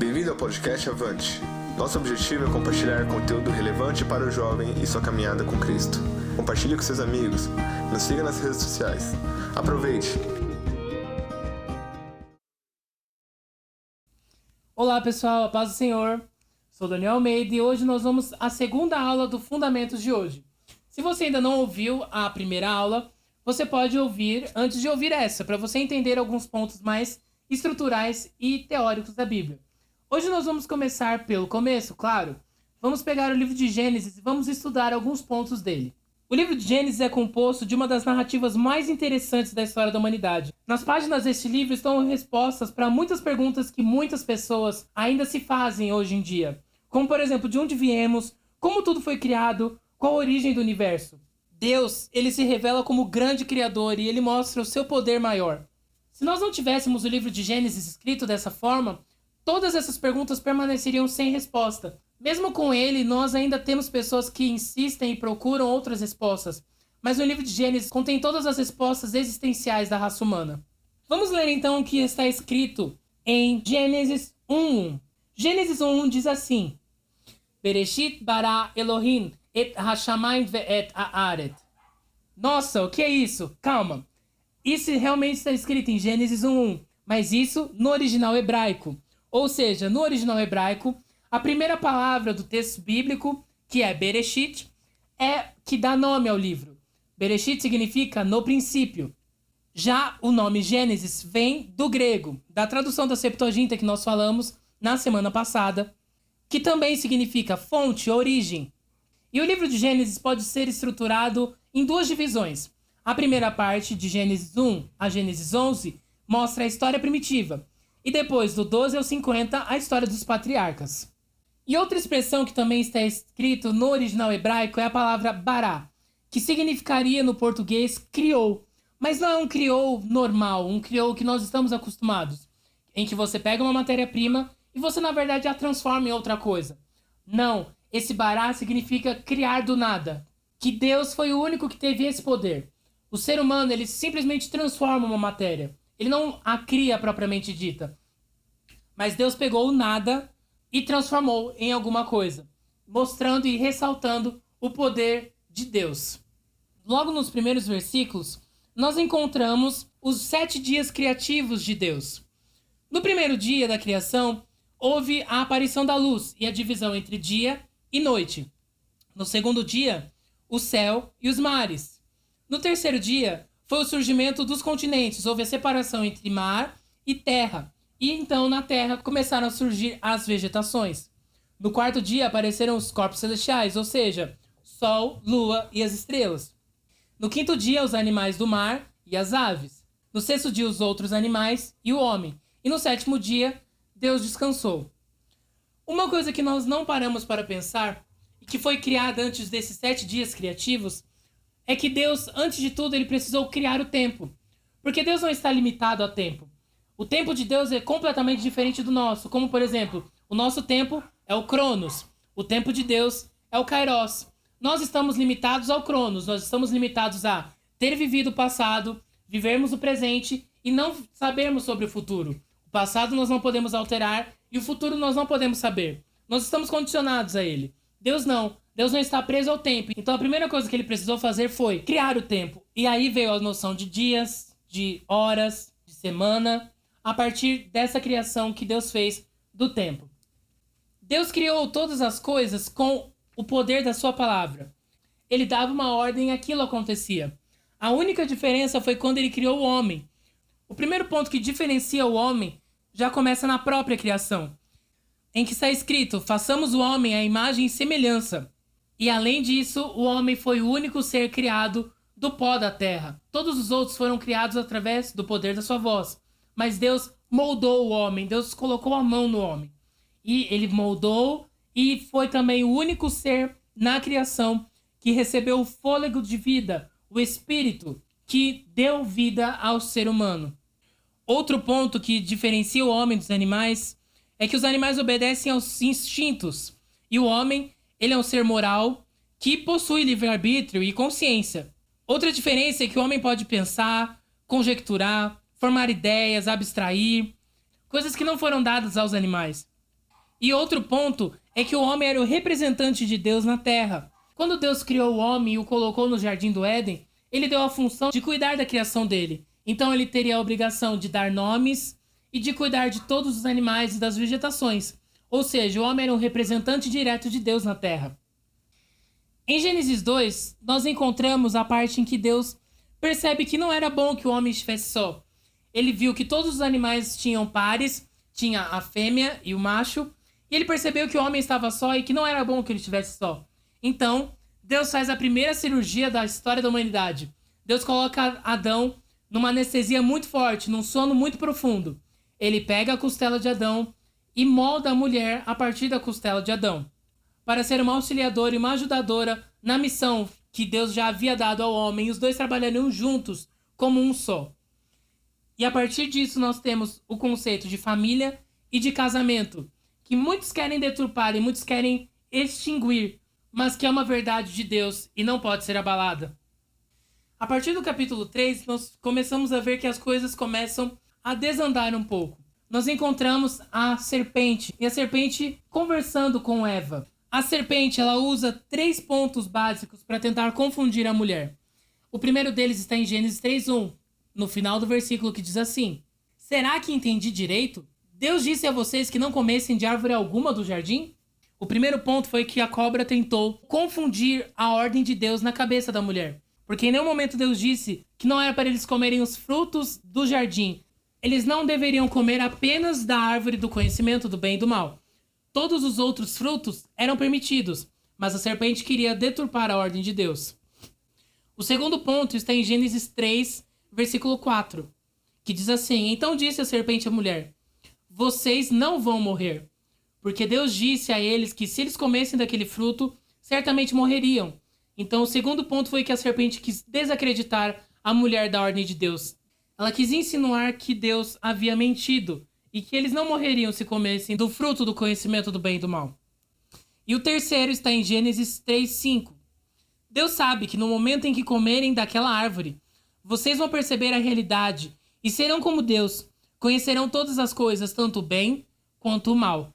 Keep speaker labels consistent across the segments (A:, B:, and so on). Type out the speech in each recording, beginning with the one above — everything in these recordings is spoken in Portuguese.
A: Bem-vindo ao podcast Avante. Nosso objetivo é compartilhar conteúdo relevante para o jovem e sua caminhada com Cristo. Compartilhe com seus amigos. Nos siga nas redes sociais. Aproveite!
B: Olá pessoal, a paz do Senhor. Sou Daniel Almeida e hoje nós vamos à segunda aula do Fundamentos de hoje. Se você ainda não ouviu a primeira aula, você pode ouvir antes de ouvir essa, para você entender alguns pontos mais estruturais e teóricos da Bíblia. Hoje nós vamos começar pelo começo, claro. Vamos pegar o livro de Gênesis e vamos estudar alguns pontos dele. O livro de Gênesis é composto de uma das narrativas mais interessantes da história da humanidade. Nas páginas deste livro estão respostas para muitas perguntas que muitas pessoas ainda se fazem hoje em dia. Como, por exemplo, de onde viemos, como tudo foi criado, qual a origem do universo. Deus, ele se revela como grande criador e ele mostra o seu poder maior. Se nós não tivéssemos o livro de Gênesis escrito dessa forma, todas essas perguntas permaneceriam sem resposta. Mesmo com ele, nós ainda temos pessoas que insistem e procuram outras respostas. Mas o livro de Gênesis contém todas as respostas existenciais da raça humana. Vamos ler então o que está escrito em Gênesis 1:1. Gênesis 1:1 diz assim: Bereshit bara Elohim et hashamayim ve'et haaret. Nossa, o que é isso? Calma. Isso realmente está escrito em Gênesis 1:1, mas isso no original hebraico. Ou seja, no original hebraico, a primeira palavra do texto bíblico, que é Bereshit, é que dá nome ao livro. Bereshit significa no princípio. Já o nome Gênesis vem do grego, da tradução da Septuaginta que nós falamos na semana passada, que também significa fonte, origem. E o livro de Gênesis pode ser estruturado em duas divisões. A primeira parte, de Gênesis 1 a Gênesis 11, mostra a história primitiva, e depois, do 12 ao 50, a história dos patriarcas. E outra expressão que também está escrito no original hebraico é a palavra bará, que significaria no português criou. Mas não é um criou normal, um criou que nós estamos acostumados, em que você pega uma matéria-prima e você na verdade a transforma em outra coisa. Não, esse bará significa criar do nada. Que Deus foi o único que teve esse poder. O ser humano, ele simplesmente transforma uma matéria. Ele não a cria propriamente dita. Mas Deus pegou o nada e transformou em alguma coisa, mostrando e ressaltando o poder de Deus. Logo nos primeiros versículos, nós encontramos os sete dias criativos de Deus. No primeiro dia da criação, houve a aparição da luz e a divisão entre dia e noite. No segundo dia, o céu e os mares. No terceiro dia, foi o surgimento dos continentes, houve a separação entre mar e terra. E então na terra começaram a surgir as vegetações. No quarto dia apareceram os corpos celestiais, ou seja, sol, lua e as estrelas. No quinto dia, os animais do mar e as aves. No sexto dia, os outros animais e o homem. E no sétimo dia, Deus descansou. Uma coisa que nós não paramos para pensar e que foi criada antes desses sete dias criativos é que Deus, antes de tudo, ele precisou criar o tempo. Porque Deus não está limitado ao tempo. O tempo de Deus é completamente diferente do nosso. Como, por exemplo, o nosso tempo é o Cronos. O tempo de Deus é o Kairos. Nós estamos limitados ao Cronos. Nós estamos limitados a ter vivido o passado, vivermos o presente e não sabermos sobre o futuro. O passado nós não podemos alterar e o futuro nós não podemos saber. Nós estamos condicionados a ele. Deus não. Deus não está preso ao tempo. Então a primeira coisa que ele precisou fazer foi criar o tempo. E aí veio a noção de dias, de horas, de semana, a partir dessa criação que Deus fez do tempo. Deus criou todas as coisas com o poder da sua palavra. Ele dava uma ordem e aquilo acontecia. A única diferença foi quando ele criou o homem. O primeiro ponto que diferencia o homem já começa na própria criação, em que está escrito: façamos o homem à imagem e semelhança. E além disso, o homem foi o único ser criado do pó da terra. Todos os outros foram criados através do poder da sua voz. Mas Deus moldou o homem, Deus colocou a mão no homem. E ele moldou e foi também o único ser na criação que recebeu o fôlego de vida, o espírito que deu vida ao ser humano. Outro ponto que diferencia o homem dos animais é que os animais obedecem aos instintos e o homem, ele é um ser moral que possui livre-arbítrio e consciência. Outra diferença é que o homem pode pensar, conjecturar, formar ideias, abstrair, coisas que não foram dadas aos animais. E outro ponto é que o homem era o representante de Deus na terra. Quando Deus criou o homem e o colocou no jardim do Éden, ele deu a função de cuidar da criação dele. Então ele teria a obrigação de dar nomes e de cuidar de todos os animais e das vegetações. Ou seja, o homem era um representante direto de Deus na terra. Em Gênesis 2, nós encontramos a parte em que Deus percebe que não era bom que o homem estivesse só. Ele viu que todos os animais tinham pares, tinha a fêmea e o macho, e ele percebeu que o homem estava só e que não era bom que ele estivesse só. Então, Deus faz a primeira cirurgia da história da humanidade. Deus coloca Adão numa anestesia muito forte, num sono muito profundo. Ele pega a costela de Adão e molda a mulher a partir da costela de Adão, para ser uma auxiliadora e uma ajudadora na missão que Deus já havia dado ao homem, os dois trabalhariam juntos como um só. E a partir disso nós temos o conceito de família e de casamento, que muitos querem deturpar e muitos querem extinguir, mas que é uma verdade de Deus e não pode ser abalada. A partir do capítulo 3, nós começamos a ver que as coisas começam a desandar um pouco. Nós encontramos a serpente e a serpente conversando com Eva. A serpente ela usa três pontos básicos para tentar confundir a mulher. O primeiro deles está em Gênesis 3:1, no final do versículo que diz assim: Será que entendi direito? Deus disse a vocês que não comessem de árvore alguma do jardim? O primeiro ponto foi que a cobra tentou confundir a ordem de Deus na cabeça da mulher. Porque em nenhum momento Deus disse que não era para eles comerem os frutos do jardim. Eles não deveriam comer apenas da árvore do conhecimento do bem e do mal. Todos os outros frutos eram permitidos, mas a serpente queria deturpar a ordem de Deus. O segundo ponto está em Gênesis 3, versículo 4, que diz assim: Então disse a serpente à mulher: Vocês não vão morrer, porque Deus disse a eles que se eles comessem daquele fruto, certamente morreriam. Então, o segundo ponto foi que a serpente quis desacreditar a mulher da ordem de Deus. Ela quis insinuar que Deus havia mentido e que eles não morreriam se comessem do fruto do conhecimento do bem e do mal. E o terceiro está em Gênesis 3:5. Deus sabe que no momento em que comerem daquela árvore, vocês vão perceber a realidade e serão como Deus, conhecerão todas as coisas, tanto o bem quanto o mal.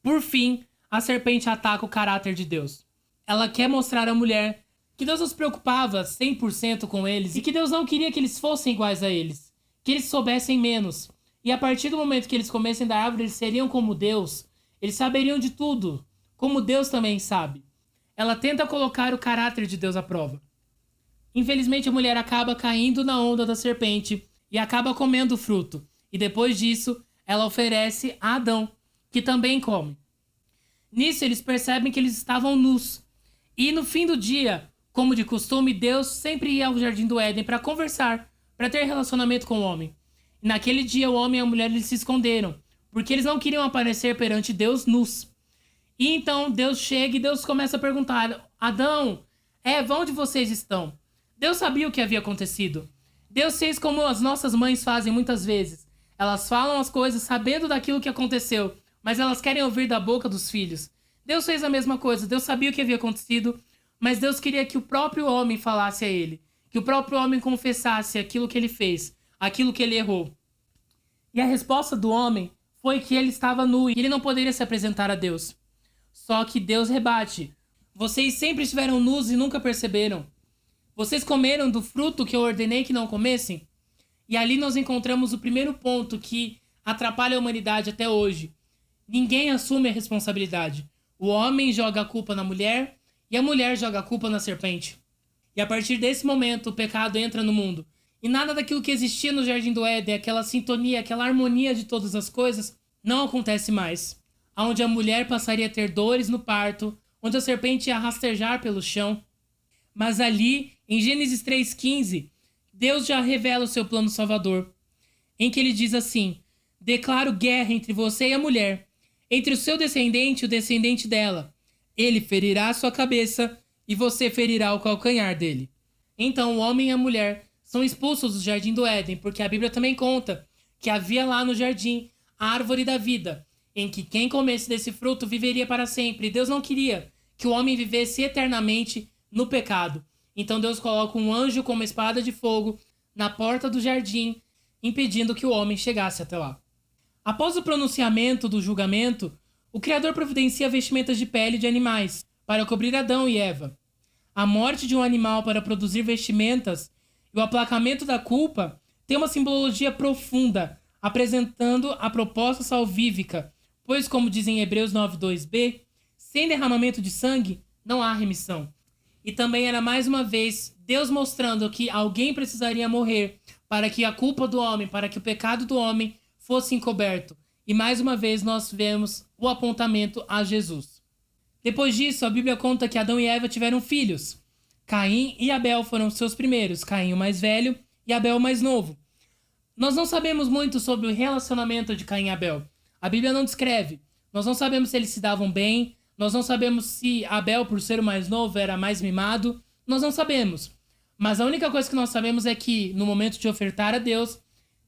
B: Por fim, a serpente ataca o caráter de Deus ela quer mostrar à mulher que Deus não se preocupava 100% com eles e que Deus não queria que eles fossem iguais a eles, que eles soubessem menos. E a partir do momento que eles comessem da árvore, eles seriam como Deus, eles saberiam de tudo, como Deus também sabe. Ela tenta colocar o caráter de Deus à prova. Infelizmente, a mulher acaba caindo na onda da serpente e acaba comendo o fruto. E depois disso, ela oferece a Adão, que também come. Nisso, eles percebem que eles estavam nus e no fim do dia, como de costume, Deus sempre ia ao jardim do Éden para conversar, para ter relacionamento com o homem. Naquele dia, o homem e a mulher eles se esconderam, porque eles não queriam aparecer perante Deus nus. E então Deus chega e Deus começa a perguntar: Adão, Eva, onde vocês estão? Deus sabia o que havia acontecido. Deus fez como as nossas mães fazem muitas vezes. Elas falam as coisas sabendo daquilo que aconteceu, mas elas querem ouvir da boca dos filhos. Deus fez a mesma coisa. Deus sabia o que havia acontecido, mas Deus queria que o próprio homem falasse a ele, que o próprio homem confessasse aquilo que ele fez, aquilo que ele errou. E a resposta do homem foi que ele estava nu e ele não poderia se apresentar a Deus. Só que Deus rebate: Vocês sempre estiveram nus e nunca perceberam. Vocês comeram do fruto que eu ordenei que não comessem? E ali nós encontramos o primeiro ponto que atrapalha a humanidade até hoje. Ninguém assume a responsabilidade. O homem joga a culpa na mulher e a mulher joga a culpa na serpente. E a partir desse momento, o pecado entra no mundo. E nada daquilo que existia no Jardim do Éden, aquela sintonia, aquela harmonia de todas as coisas, não acontece mais. Onde a mulher passaria a ter dores no parto, onde a serpente ia rastejar pelo chão. Mas ali, em Gênesis 3,15, Deus já revela o seu plano salvador, em que ele diz assim: Declaro guerra entre você e a mulher, entre o seu descendente e o descendente dela. Ele ferirá a sua cabeça e você ferirá o calcanhar dele. Então o homem e a mulher são expulsos do jardim do Éden, porque a Bíblia também conta que havia lá no jardim a árvore da vida, em que quem comesse desse fruto viveria para sempre. Deus não queria que o homem vivesse eternamente no pecado. Então Deus coloca um anjo com uma espada de fogo na porta do jardim, impedindo que o homem chegasse até lá. Após o pronunciamento do julgamento, o Criador providencia vestimentas de pele de animais para cobrir Adão e Eva. A morte de um animal para produzir vestimentas e o aplacamento da culpa tem uma simbologia profunda, apresentando a proposta salvífica, pois, como dizem Hebreus 9:2b, sem derramamento de sangue não há remissão. E também era mais uma vez Deus mostrando que alguém precisaria morrer para que a culpa do homem, para que o pecado do homem fosse encoberto. E mais uma vez nós vemos o apontamento a Jesus. Depois disso, a Bíblia conta que Adão e Eva tiveram filhos. Caim e Abel foram seus primeiros, Caim o mais velho e Abel o mais novo. Nós não sabemos muito sobre o relacionamento de Caim e Abel. A Bíblia não descreve. Nós não sabemos se eles se davam bem, nós não sabemos se Abel, por ser o mais novo, era mais mimado. Nós não sabemos. Mas a única coisa que nós sabemos é que, no momento de ofertar a Deus,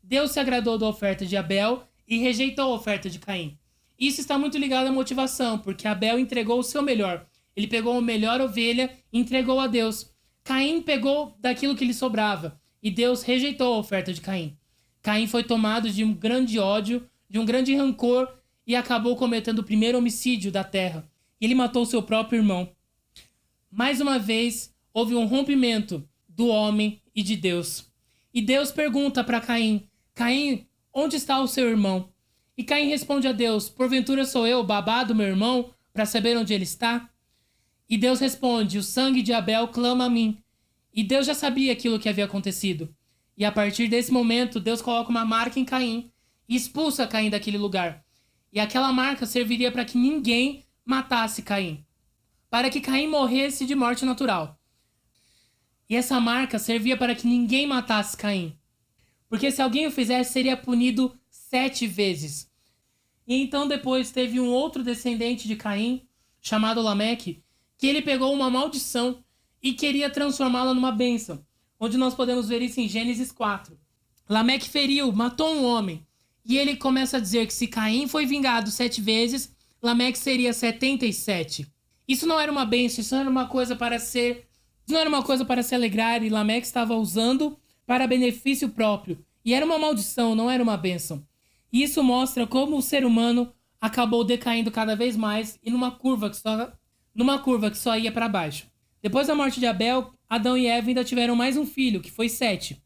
B: Deus se agradou da oferta de Abel e rejeitou a oferta de Caim. Isso está muito ligado à motivação, porque Abel entregou o seu melhor. Ele pegou a melhor ovelha e entregou a Deus. Caim pegou daquilo que lhe sobrava e Deus rejeitou a oferta de Caim. Caim foi tomado de um grande ódio, de um grande rancor e acabou cometendo o primeiro homicídio da terra ele matou seu próprio irmão. Mais uma vez, houve um rompimento do homem e de Deus. E Deus pergunta para Caim: Caim, onde está o seu irmão? E Caim responde a Deus: Porventura sou eu, babado, meu irmão, para saber onde ele está? E Deus responde: O sangue de Abel clama a mim. E Deus já sabia aquilo que havia acontecido. E a partir desse momento, Deus coloca uma marca em Caim e expulsa Caim daquele lugar. E aquela marca serviria para que ninguém matasse Caim, para que Caim morresse de morte natural. E essa marca servia para que ninguém matasse Caim, porque se alguém o fizesse, seria punido sete vezes. E então depois teve um outro descendente de Caim, chamado Lameque, que ele pegou uma maldição e queria transformá-la numa bênção, onde nós podemos ver isso em Gênesis 4. Lameque feriu, matou um homem, e ele começa a dizer que se Caim foi vingado sete vezes, Lameque seria 77. Isso não era uma bênção, isso não era uma coisa para ser. Não era uma coisa para se alegrar, e Lameque estava usando para benefício próprio. E era uma maldição, não era uma bênção. E isso mostra como o ser humano acabou decaindo cada vez mais e numa curva que só, numa curva que só ia para baixo. Depois da morte de Abel, Adão e Eva ainda tiveram mais um filho, que foi Sete.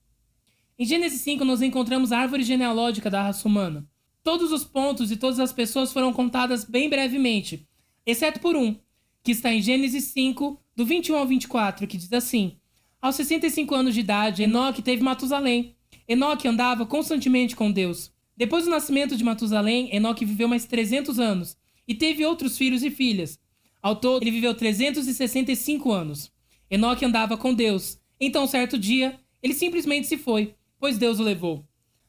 B: Em Gênesis 5, nós encontramos a árvore genealógica da raça humana. Todos os pontos e todas as pessoas foram contadas bem brevemente, exceto por um, que está em Gênesis 5, do 21 ao 24, que diz assim: Aos 65 anos de idade, Enoque teve Matusalém. Enoque andava constantemente com Deus. Depois do nascimento de Matusalém, Enoque viveu mais 300 anos e teve outros filhos e filhas. Ao todo, ele viveu 365 anos. Enoque andava com Deus. Então, certo dia, ele simplesmente se foi, pois Deus o levou.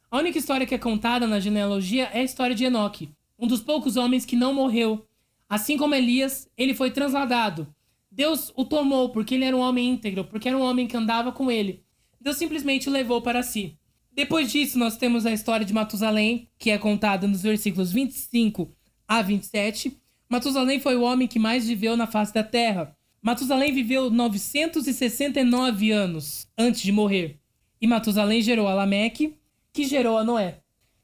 B: A única história que é contada na genealogia é a história de Enoque, um dos poucos homens que não morreu. Assim como Elias, ele foi transladado. Deus o tomou porque ele era um homem íntegro, porque era um homem que andava com ele. Deus simplesmente o levou para si. Depois disso, nós temos a história de Matusalém, que é contada nos versículos 25 a 27. Matusalém foi o homem que mais viveu na face da terra. Matusalém viveu 969 anos antes de morrer. E Matusalém gerou Alameque, que gerou a Noé.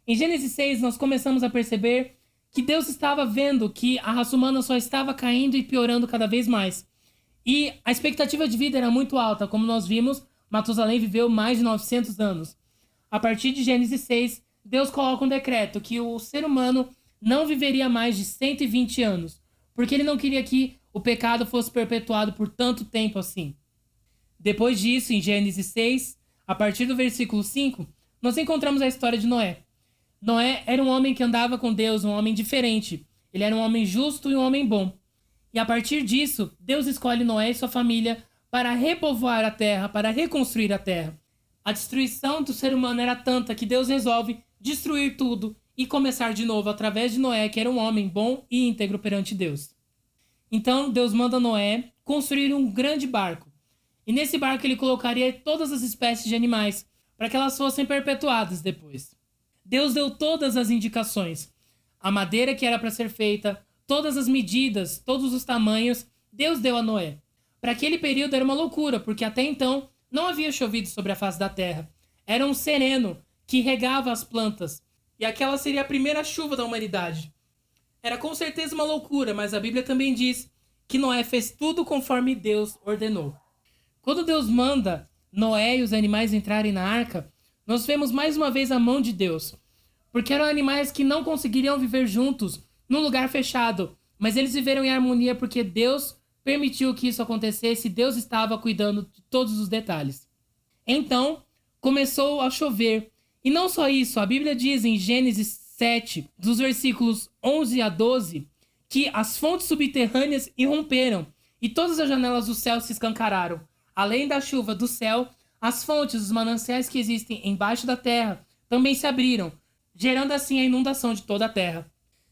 B: Em Gênesis 6, nós começamos a perceber que Deus estava vendo que a raça humana só estava caindo e piorando cada vez mais. E a expectativa de vida era muito alta, como nós vimos, Matusalém viveu mais de 900 anos. A partir de Gênesis 6, Deus coloca um decreto que o ser humano não viveria mais de 120 anos, porque ele não queria que o pecado fosse perpetuado por tanto tempo assim. Depois disso, em Gênesis 6, a partir do versículo 5, nós encontramos a história de Noé. Noé era um homem que andava com Deus, um homem diferente. Ele era um homem justo e um homem bom. E a partir disso, Deus escolhe Noé e sua família para repovoar a terra, para reconstruir a terra. A destruição do ser humano era tanta que Deus resolve destruir tudo e começar de novo através de Noé, que era um homem bom e íntegro perante Deus. Então, Deus manda Noé construir um grande barco. E nesse barco ele colocaria todas as espécies de animais, para que elas fossem perpetuadas depois. Deus deu todas as indicações. A madeira que era para ser feita, todas as medidas, todos os tamanhos, Deus deu a Noé. Para aquele período era uma loucura, porque até então não havia chovido sobre a face da terra. Era um sereno que regava as plantas. e aquela seria a primeira chuva da humanidade. Era com certeza uma loucura, mas a Bíblia também diz que Noé fez tudo conforme Deus ordenou. Quando Deus manda Noé e os animais entrarem na arca, nós vemos mais uma vez a mão de Deus, porque eram animais que não conseguiriam viver juntos num lugar fechado, mas eles viveram em harmonia porque Deus permitiu que isso acontecesse Deus estava cuidando de todos os detalhes. Então, começou a chover. E não só isso, a Bíblia diz em Gênesis 7, dos versículos 11 a 12, que as fontes subterrâneas irromperam e todas as janelas do céu se escancararam. Além da chuva do céu, as fontes, os mananciais que existem embaixo da terra também se abriram, gerando assim a inundação de toda a terra.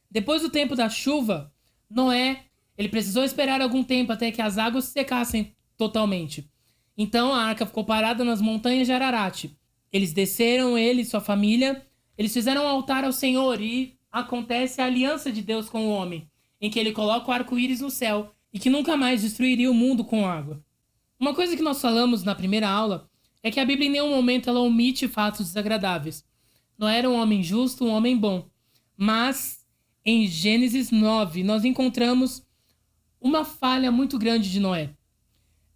B: Depois do tempo da chuva, Noé ele precisou esperar algum tempo até que as águas secassem totalmente. Então a arca ficou parada nas montanhas de Ararat. Eles desceram, ele e sua família. Eles fizeram um altar ao Senhor e acontece a aliança de Deus com o homem, em que ele coloca o arco-íris no céu e que nunca mais destruiria o mundo com água. Uma coisa que nós falamos na primeira aula é que a Bíblia em nenhum momento ela omite fatos desagradáveis. Não era um homem justo, um homem bom. Mas em Gênesis 9 nós encontramos uma falha muito grande de Noé.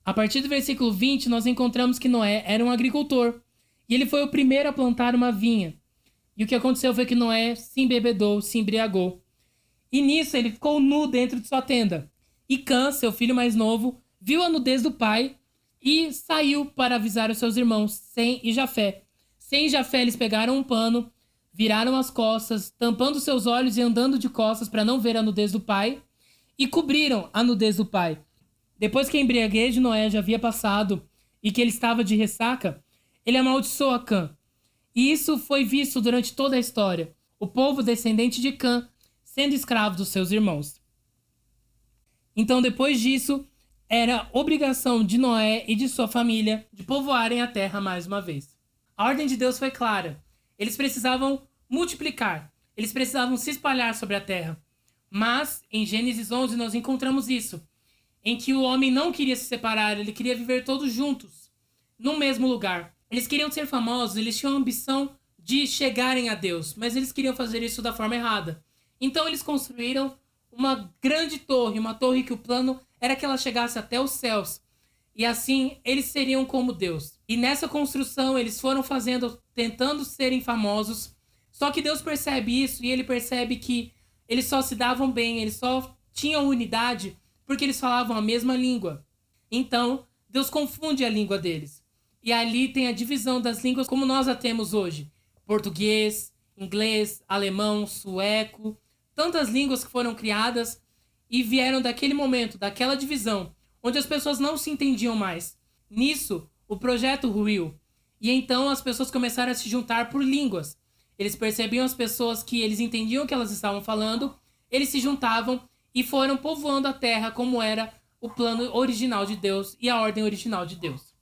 B: A partir do versículo 20, nós encontramos que Noé era um agricultor e ele foi o primeiro a plantar uma vinha. E o que aconteceu foi que Noé se embebedou, se embriagou. E nisso ele ficou nu dentro de sua tenda. E Cã, seu filho mais novo, viu a nudez do pai e saiu para avisar os seus irmãos, Sem e Jafé. Sem e Jafé eles pegaram um pano, viraram as costas, tampando seus olhos e andando de costas para não ver a nudez do pai e cobriram a nudez do pai. Depois que a embriaguez de Noé já havia passado e que ele estava de ressaca, ele amaldiçoou a Cã. E isso foi visto durante toda a história. O povo descendente de Cã sendo escravo dos seus irmãos. Então, depois disso, era obrigação de Noé e de sua família de povoarem a terra mais uma vez. A ordem de Deus foi clara. Eles precisavam multiplicar, eles precisavam se espalhar sobre a terra. Mas em Gênesis 11 nós encontramos isso, em que o homem não queria se separar, ele queria viver todos juntos, no mesmo lugar. Eles queriam ser famosos, eles tinham a ambição de chegarem a Deus, mas eles queriam fazer isso da forma errada. Então eles construíram uma grande torre, uma torre que o plano era que ela chegasse até os céus. E assim eles seriam como Deus. E nessa construção eles foram fazendo, tentando serem famosos. Só que Deus percebe isso e ele percebe que eles só se davam bem, eles só tinham unidade porque eles falavam a mesma língua. Então, Deus confunde a língua deles. E ali tem a divisão das línguas como nós a temos hoje: português, inglês, alemão, sueco, tantas línguas que foram criadas e vieram daquele momento, daquela divisão, onde as pessoas não se entendiam mais. Nisso, o projeto ruiu. E então as pessoas começaram a se juntar por línguas. Eles percebiam as pessoas que eles entendiam o que elas estavam falando, eles se juntavam e foram povoando a terra como era o plano original de Deus e a ordem original de Deus.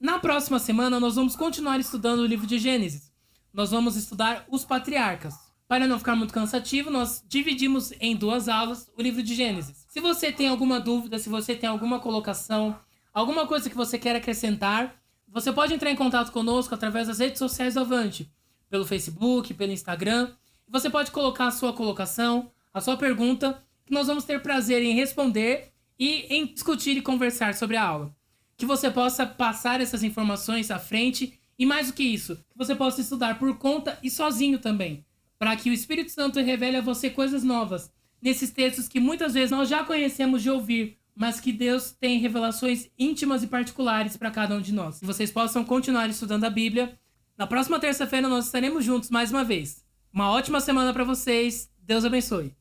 B: Na próxima semana, nós vamos continuar estudando o livro de Gênesis. Nós vamos estudar os patriarcas. Para não ficar muito cansativo, nós dividimos em duas aulas o livro de Gênesis. Se você tem alguma dúvida, se você tem alguma colocação, alguma coisa que você quer acrescentar, você pode entrar em contato conosco através das redes sociais do Avante pelo Facebook, pelo Instagram. Você pode colocar a sua colocação, a sua pergunta, que nós vamos ter prazer em responder e em discutir e conversar sobre a aula. Que você possa passar essas informações à frente e mais do que isso, que você possa estudar por conta e sozinho também, para que o Espírito Santo revele a você coisas novas nesses textos que muitas vezes nós já conhecemos de ouvir, mas que Deus tem revelações íntimas e particulares para cada um de nós. Que vocês possam continuar estudando a Bíblia na próxima terça-feira nós estaremos juntos mais uma vez. Uma ótima semana para vocês. Deus abençoe.